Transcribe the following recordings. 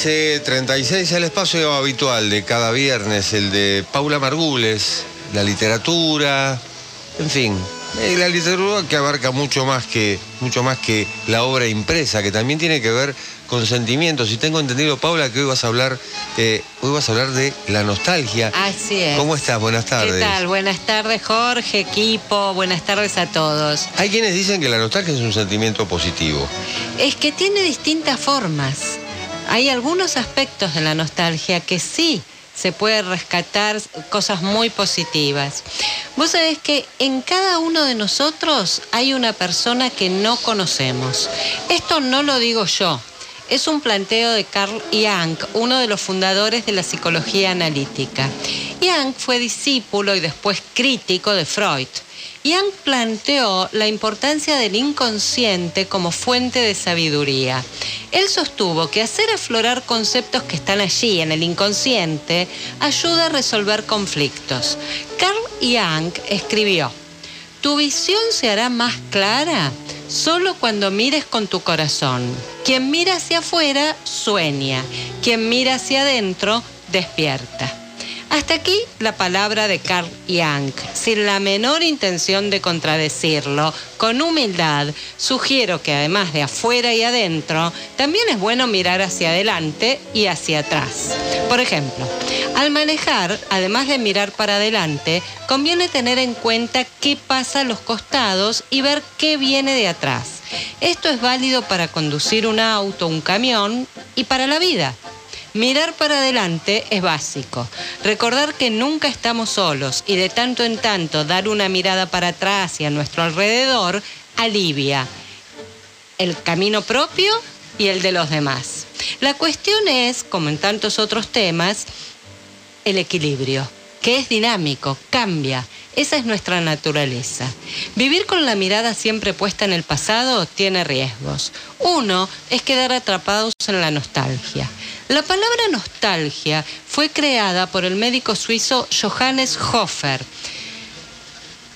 15.36, el espacio habitual de cada viernes, el de Paula Margules, la literatura, en fin, eh, la literatura que abarca mucho más que, mucho más que la obra impresa, que también tiene que ver con sentimientos. Y tengo entendido, Paula, que hoy vas a hablar, eh, hoy vas a hablar de la nostalgia. Así es. ¿Cómo estás? Buenas tardes. ¿Qué tal? Buenas tardes, Jorge, equipo, buenas tardes a todos. Hay quienes dicen que la nostalgia es un sentimiento positivo. Es que tiene distintas formas. Hay algunos aspectos de la nostalgia que sí se puede rescatar cosas muy positivas. Vos sabés que en cada uno de nosotros hay una persona que no conocemos. Esto no lo digo yo, es un planteo de Carl Jung, uno de los fundadores de la psicología analítica. Jung fue discípulo y después crítico de Freud. Jung planteó la importancia del inconsciente como fuente de sabiduría. Él sostuvo que hacer aflorar conceptos que están allí en el inconsciente ayuda a resolver conflictos. Carl Jung escribió, tu visión se hará más clara solo cuando mires con tu corazón. Quien mira hacia afuera sueña, quien mira hacia adentro despierta. Hasta aquí la palabra de Carl Jung. Sin la menor intención de contradecirlo, con humildad, sugiero que además de afuera y adentro, también es bueno mirar hacia adelante y hacia atrás. Por ejemplo, al manejar, además de mirar para adelante, conviene tener en cuenta qué pasa a los costados y ver qué viene de atrás. Esto es válido para conducir un auto, un camión y para la vida. Mirar para adelante es básico. Recordar que nunca estamos solos y de tanto en tanto dar una mirada para atrás y a nuestro alrededor alivia el camino propio y el de los demás. La cuestión es, como en tantos otros temas, el equilibrio, que es dinámico, cambia. Esa es nuestra naturaleza. Vivir con la mirada siempre puesta en el pasado tiene riesgos. Uno es quedar atrapados en la nostalgia. La palabra nostalgia fue creada por el médico suizo Johannes Hofer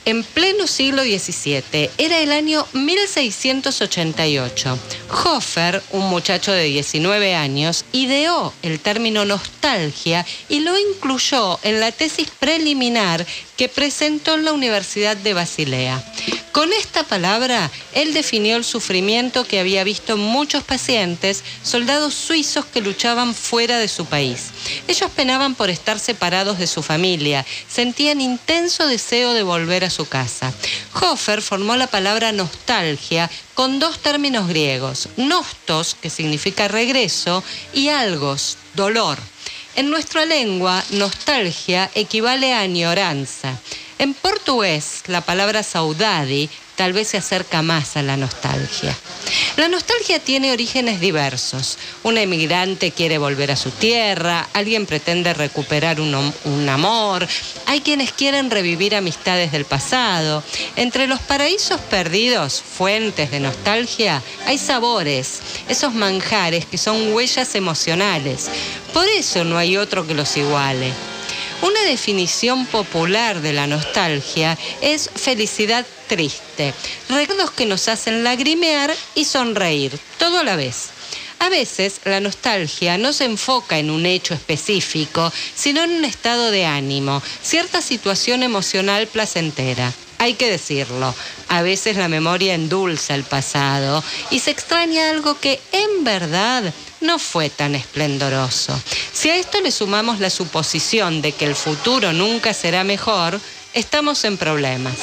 en pleno siglo XVII. Era el año 1688. Hofer, un muchacho de 19 años, ideó el término nostalgia y lo incluyó en la tesis preliminar que presentó en la Universidad de Basilea. Con esta palabra, él definió el sufrimiento que había visto muchos pacientes, soldados suizos que luchaban fuera de su país. Ellos penaban por estar separados de su familia, sentían intenso deseo de volver a su casa. Hofer formó la palabra nostalgia con dos términos griegos, nostos, que significa regreso, y algos, dolor. En nuestra lengua, nostalgia equivale a añoranza. En portugués, la palabra saudade tal vez se acerca más a la nostalgia. La nostalgia tiene orígenes diversos. Un emigrante quiere volver a su tierra, alguien pretende recuperar un, un, amor, hay quienes quieren revivir amistades del pasado. Entre los paraísos perdidos, fuentes de nostalgia, hay sabores, esos manjares que son huellas emocionales. Por eso no hay otro que los iguale. Definición popular de la nostalgia es felicidad triste, recuerdos que nos hacen lagrimear y sonreír, todo a la vez. A veces la nostalgia no se enfoca en un hecho específico, sino en un estado de ánimo, cierta situación emocional placentera. Hay que decirlo, a veces la memoria endulza el pasado y se extraña algo que en verdad no fue tan esplendoroso. Si a esto le sumamos la suposición de que el futuro nunca será mejor, estamos en problemas.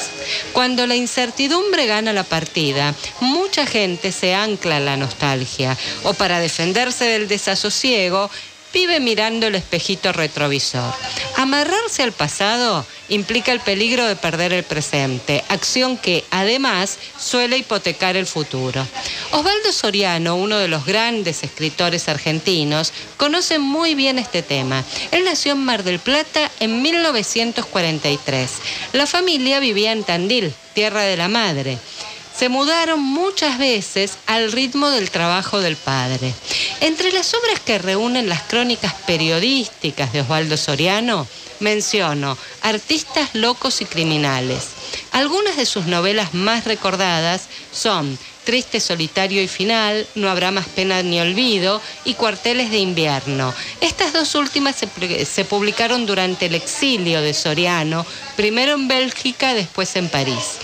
Cuando la incertidumbre gana la partida, mucha gente se ancla a la nostalgia o para defenderse del desasosiego vive mirando el espejito retrovisor. Amarrarse al pasado implica el peligro de perder el presente, acción que además suele hipotecar el futuro. Osvaldo Soriano, uno de los grandes escritores argentinos, conoce muy bien este tema. Él nació en Mar del Plata en 1943. La familia vivía en Tandil, tierra de la madre se mudaron muchas veces al ritmo del trabajo del padre. Entre las obras que reúnen las crónicas periodísticas de Osvaldo Soriano, menciono Artistas locos y criminales. Algunas de sus novelas más recordadas son Triste, solitario y final, No habrá más pena ni olvido y Cuarteles de invierno. Estas dos últimas se, se publicaron durante el exilio de Soriano, primero en Bélgica, después en París.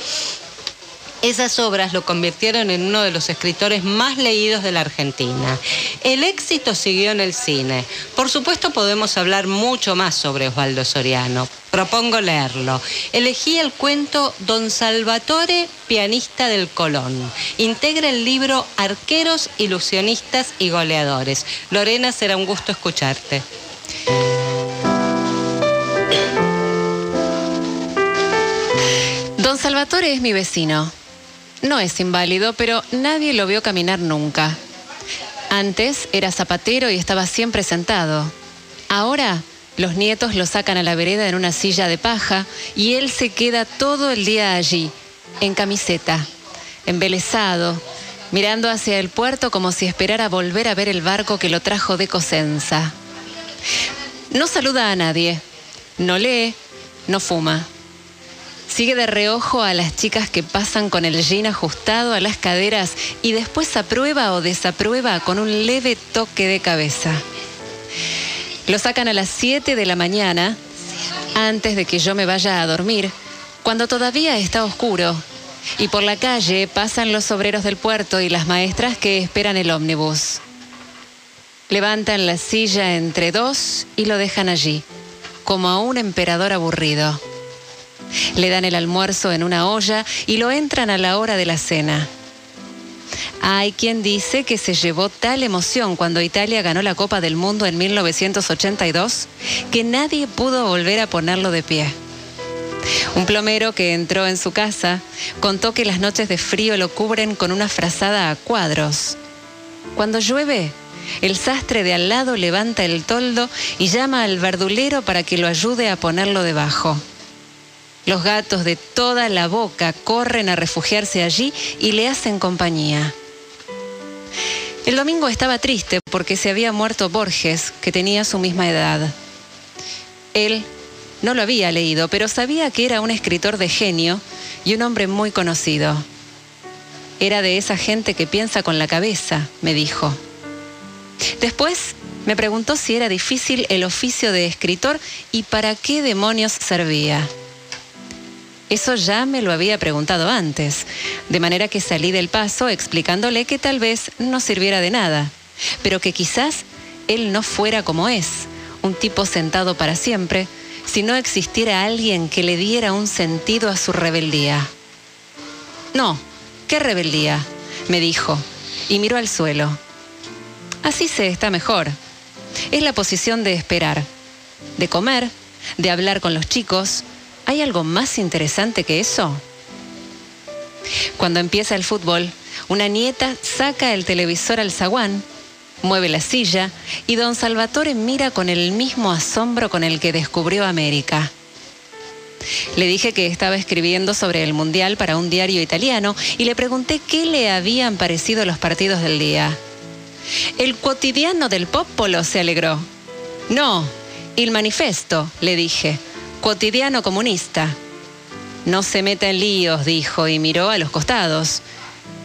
Esas obras lo convirtieron en uno de los escritores más leídos de la Argentina. El éxito siguió en el cine. Por supuesto podemos hablar mucho más sobre Osvaldo Soriano. Propongo leerlo. Elegí el cuento Don Salvatore, pianista del Colón. Integra el libro Arqueros, ilusionistas y goleadores. Lorena, será un gusto escucharte. Don Salvatore es mi vecino. No es inválido, pero nadie lo vio caminar nunca. Antes era zapatero y estaba siempre sentado. Ahora los nietos lo sacan a la vereda en una silla de paja y él se queda todo el día allí, en camiseta, embelesado, mirando hacia el puerto como si esperara volver a ver el barco que lo trajo de Cosenza. No saluda a nadie, no lee, no fuma. Sigue de reojo a las chicas que pasan con el jean ajustado a las caderas y después aprueba o desaprueba con un leve toque de cabeza. Lo sacan a las 7 de la mañana, antes de que yo me vaya a dormir, cuando todavía está oscuro. Y por la calle pasan los obreros del puerto y las maestras que esperan el ómnibus. Levantan la silla entre dos y lo dejan allí, como a un emperador aburrido. Le dan el almuerzo en una olla y lo entran a la hora de la cena. Hay quien dice que se llevó tal emoción cuando Italia ganó la Copa del Mundo en 1982 que nadie pudo volver a ponerlo de pie. Un plomero que entró en su casa contó que las noches de frío lo cubren con una frazada a cuadros. Cuando llueve, el sastre de al lado levanta el toldo y llama al verdulero para que lo ayude a ponerlo debajo. Los gatos de toda la boca corren a refugiarse allí y le hacen compañía. El domingo estaba triste porque se había muerto Borges, que tenía su misma edad. Él no lo había leído, pero sabía que era un escritor de genio y un hombre muy conocido. Era de esa gente que piensa con la cabeza, me dijo. Después me preguntó si era difícil el oficio de escritor y para qué demonios servía. Eso ya me lo había preguntado antes, de manera que salí del paso explicándole que tal vez no sirviera de nada, pero que quizás él no fuera como es, un tipo sentado para siempre, si no existiera alguien que le diera un sentido a su rebeldía. No, ¿qué rebeldía? me dijo, y miró al suelo. Así se está mejor. Es la posición de esperar, de comer, de hablar con los chicos, ¿Hay algo más interesante que eso? Cuando empieza el fútbol, una nieta saca el televisor al zaguán, mueve la silla y don Salvatore mira con el mismo asombro con el que descubrió América. Le dije que estaba escribiendo sobre el Mundial para un diario italiano y le pregunté qué le habían parecido los partidos del día. El quotidiano del popolo se alegró. No, el manifesto, le dije cotidiano comunista. No se meta en líos, dijo, y miró a los costados.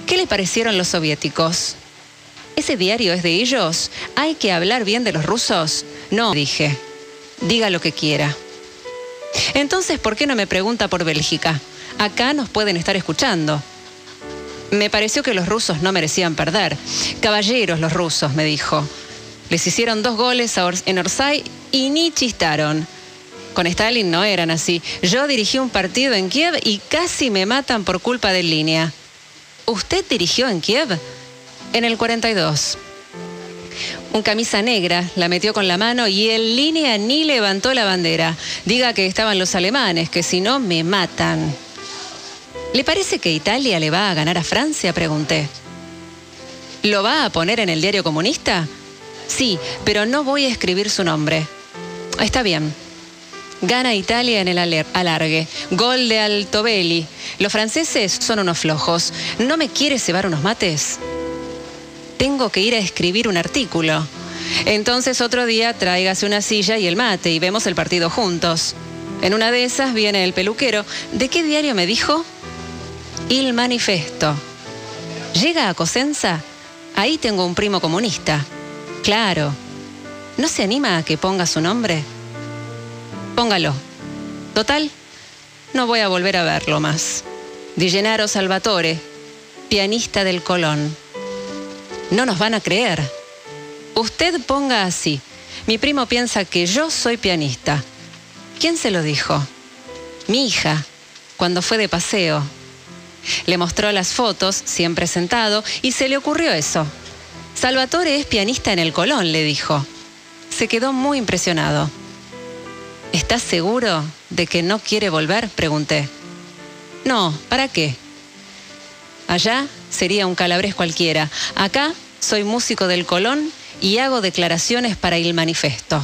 ¿Qué le parecieron los soviéticos? ¿Ese diario es de ellos? ¿Hay que hablar bien de los rusos? No, dije. Diga lo que quiera. Entonces, ¿por qué no me pregunta por Bélgica? Acá nos pueden estar escuchando. Me pareció que los rusos no merecían perder. Caballeros los rusos, me dijo. Les hicieron dos goles en Orsay y ni chistaron. Con Stalin no eran así. Yo dirigí un partido en Kiev y casi me matan por culpa de línea. ¿Usted dirigió en Kiev? En el 42. Un camisa negra la metió con la mano y en línea ni levantó la bandera. Diga que estaban los alemanes, que si no me matan. ¿Le parece que Italia le va a ganar a Francia? Pregunté. ¿Lo va a poner en el diario comunista? Sí, pero no voy a escribir su nombre. Está bien. Gana Italia en el alargue. Gol de Altobelli. Los franceses son unos flojos. ¿No me quieres llevar unos mates? Tengo que ir a escribir un artículo. Entonces otro día tráigase una silla y el mate y vemos el partido juntos. En una de esas viene el peluquero. ¿De qué diario me dijo? Il Manifesto. Llega a Cosenza, ahí tengo un primo comunista. Claro. ¿No se anima a que ponga su nombre? Póngalo. Total, no voy a volver a verlo más. Di Gennaro Salvatore, pianista del Colón. No nos van a creer. Usted ponga así. Mi primo piensa que yo soy pianista. ¿Quién se lo dijo? Mi hija, cuando fue de paseo. Le mostró las fotos, siempre sentado, y se le ocurrió eso. Salvatore es pianista en el Colón, le dijo. Se quedó muy impresionado. ¿Estás seguro de que no quiere volver? Pregunté. No, ¿para qué? Allá sería un calabrés cualquiera. Acá soy músico del Colón y hago declaraciones para el manifesto.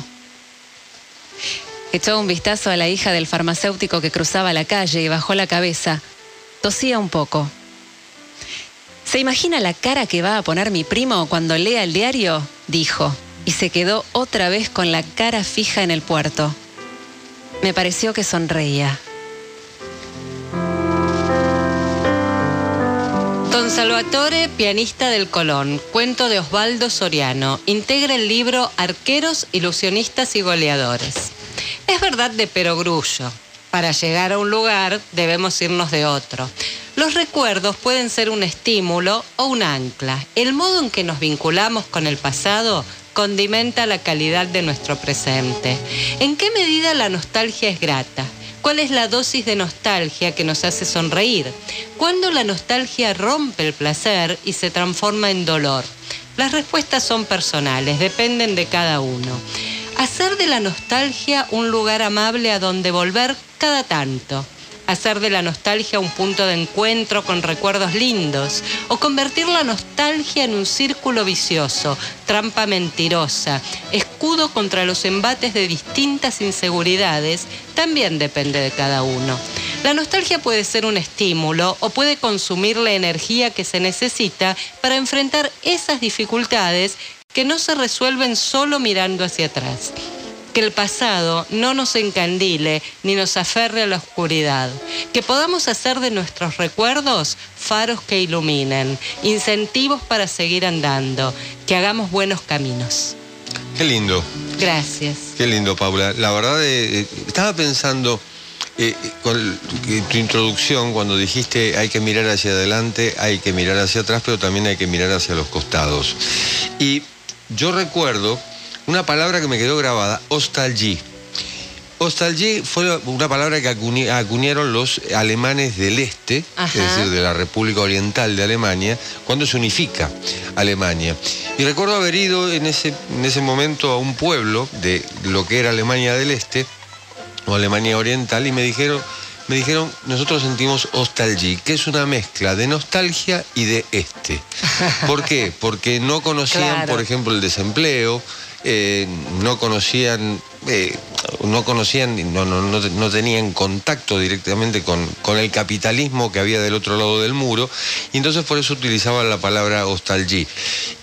Echó un vistazo a la hija del farmacéutico que cruzaba la calle y bajó la cabeza. Tosía un poco. ¿Se imagina la cara que va a poner mi primo cuando lea el diario? dijo, y se quedó otra vez con la cara fija en el puerto. Me pareció que sonreía. Don Salvatore, pianista del Colón, cuento de Osvaldo Soriano, integra el libro Arqueros, Ilusionistas y Goleadores. Es verdad de perogrullo. Para llegar a un lugar debemos irnos de otro. Los recuerdos pueden ser un estímulo o un ancla. El modo en que nos vinculamos con el pasado condimenta la calidad de nuestro presente. ¿En qué medida la nostalgia es grata? ¿Cuál es la dosis de nostalgia que nos hace sonreír? ¿Cuándo la nostalgia rompe el placer y se transforma en dolor? Las respuestas son personales, dependen de cada uno. Hacer de la nostalgia un lugar amable a donde volver cada tanto hacer de la nostalgia un punto de encuentro con recuerdos lindos, o convertir la nostalgia en un círculo vicioso, trampa mentirosa, escudo contra los embates de distintas inseguridades, también depende de cada uno. La nostalgia puede ser un estímulo o puede consumir la energía que se necesita para enfrentar esas dificultades que no se resuelven solo mirando hacia atrás que el pasado no nos encandile ni nos aferre a la oscuridad, que podamos hacer de nuestros recuerdos faros que iluminen, incentivos para seguir andando, que hagamos buenos caminos. Qué lindo. Gracias. Qué lindo, Paula. La verdad, eh, eh, estaba pensando eh, con tu introducción, cuando dijiste hay que mirar hacia adelante, hay que mirar hacia atrás, pero también hay que mirar hacia los costados. Y yo recuerdo una palabra que me quedó grabada, ostalgie. Ostalgie fue una palabra que acuñaron los alemanes del este, es decir, de la República Oriental de Alemania, cuando se unifica Alemania. Y recuerdo haber ido en ese, en ese momento a un pueblo de lo que era Alemania del Este, o Alemania Oriental, y me dijeron, me dijeron, nosotros sentimos ostalgie, que es una mezcla de nostalgia y de este. ¿Por qué? Porque no conocían, por ejemplo, el desempleo, eh, no conocían, eh, no conocían, no, no, no, tenían contacto directamente con, con, el capitalismo que había del otro lado del muro, y entonces por eso utilizaban la palabra ostalgie.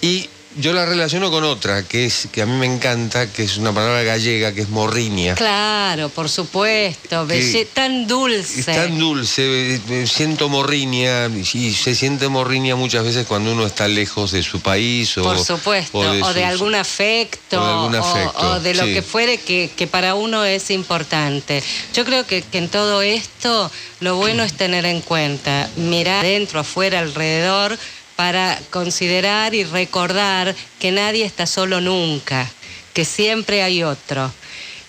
Y yo la relaciono con otra, que es que a mí me encanta, que es una palabra gallega, que es morriña. Claro, por supuesto, tan dulce. Es tan dulce, siento morriña, y se siente morriña muchas veces cuando uno está lejos de su país. O, por supuesto, o de, algún afecto, o de, lo que fuere que, para uno es importante. Yo creo que, que en todo esto lo bueno es tener en cuenta, mirar dentro, afuera, alrededor, para considerar y recordar que nadie está solo nunca, que siempre hay otro.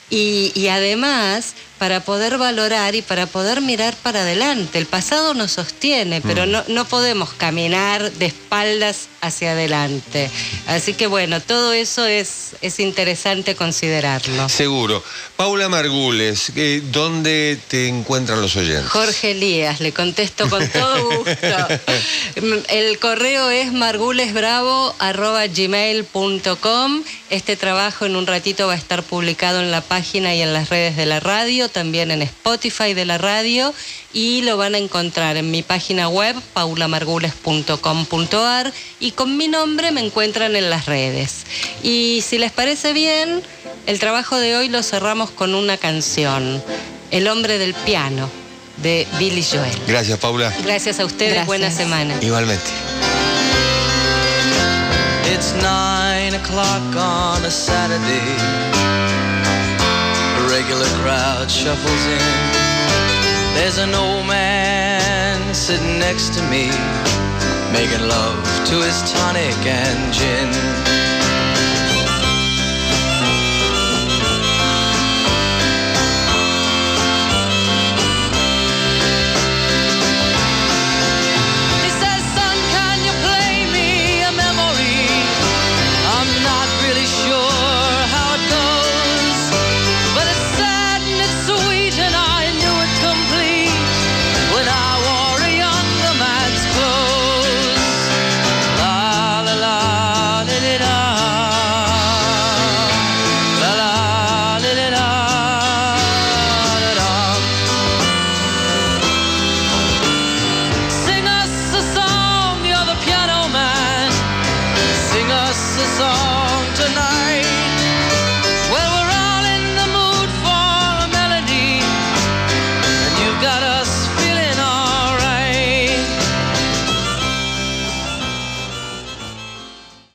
Y, además para poder valorar y para poder mirar para adelante. El pasado nos sostiene, pero mm. no, no podemos caminar de espaldas hacia adelante. Así que bueno, todo eso es, es interesante considerarlo. Seguro. Paula Margules, eh, ¿dónde te encuentran los oyentes? Jorge Elías, le contesto con todo gusto. El correo es margulesbravo.gmail.com. Este trabajo en un ratito va a estar publicado en la página y en las redes de la radio también en Spotify de la radio y lo van a encontrar en mi página web paulamargules.com.ar y con mi nombre me encuentran en las redes. Y si les parece bien, el trabajo de hoy lo cerramos con una canción, El hombre del piano, de Billy Joel. Gracias, Paula. Gracias a ustedes, buena semana. Igualmente. nine o'clock on a Saturday. Regular crowd shuffles in. There's an old man sitting next to me, making love to his tonic and gin.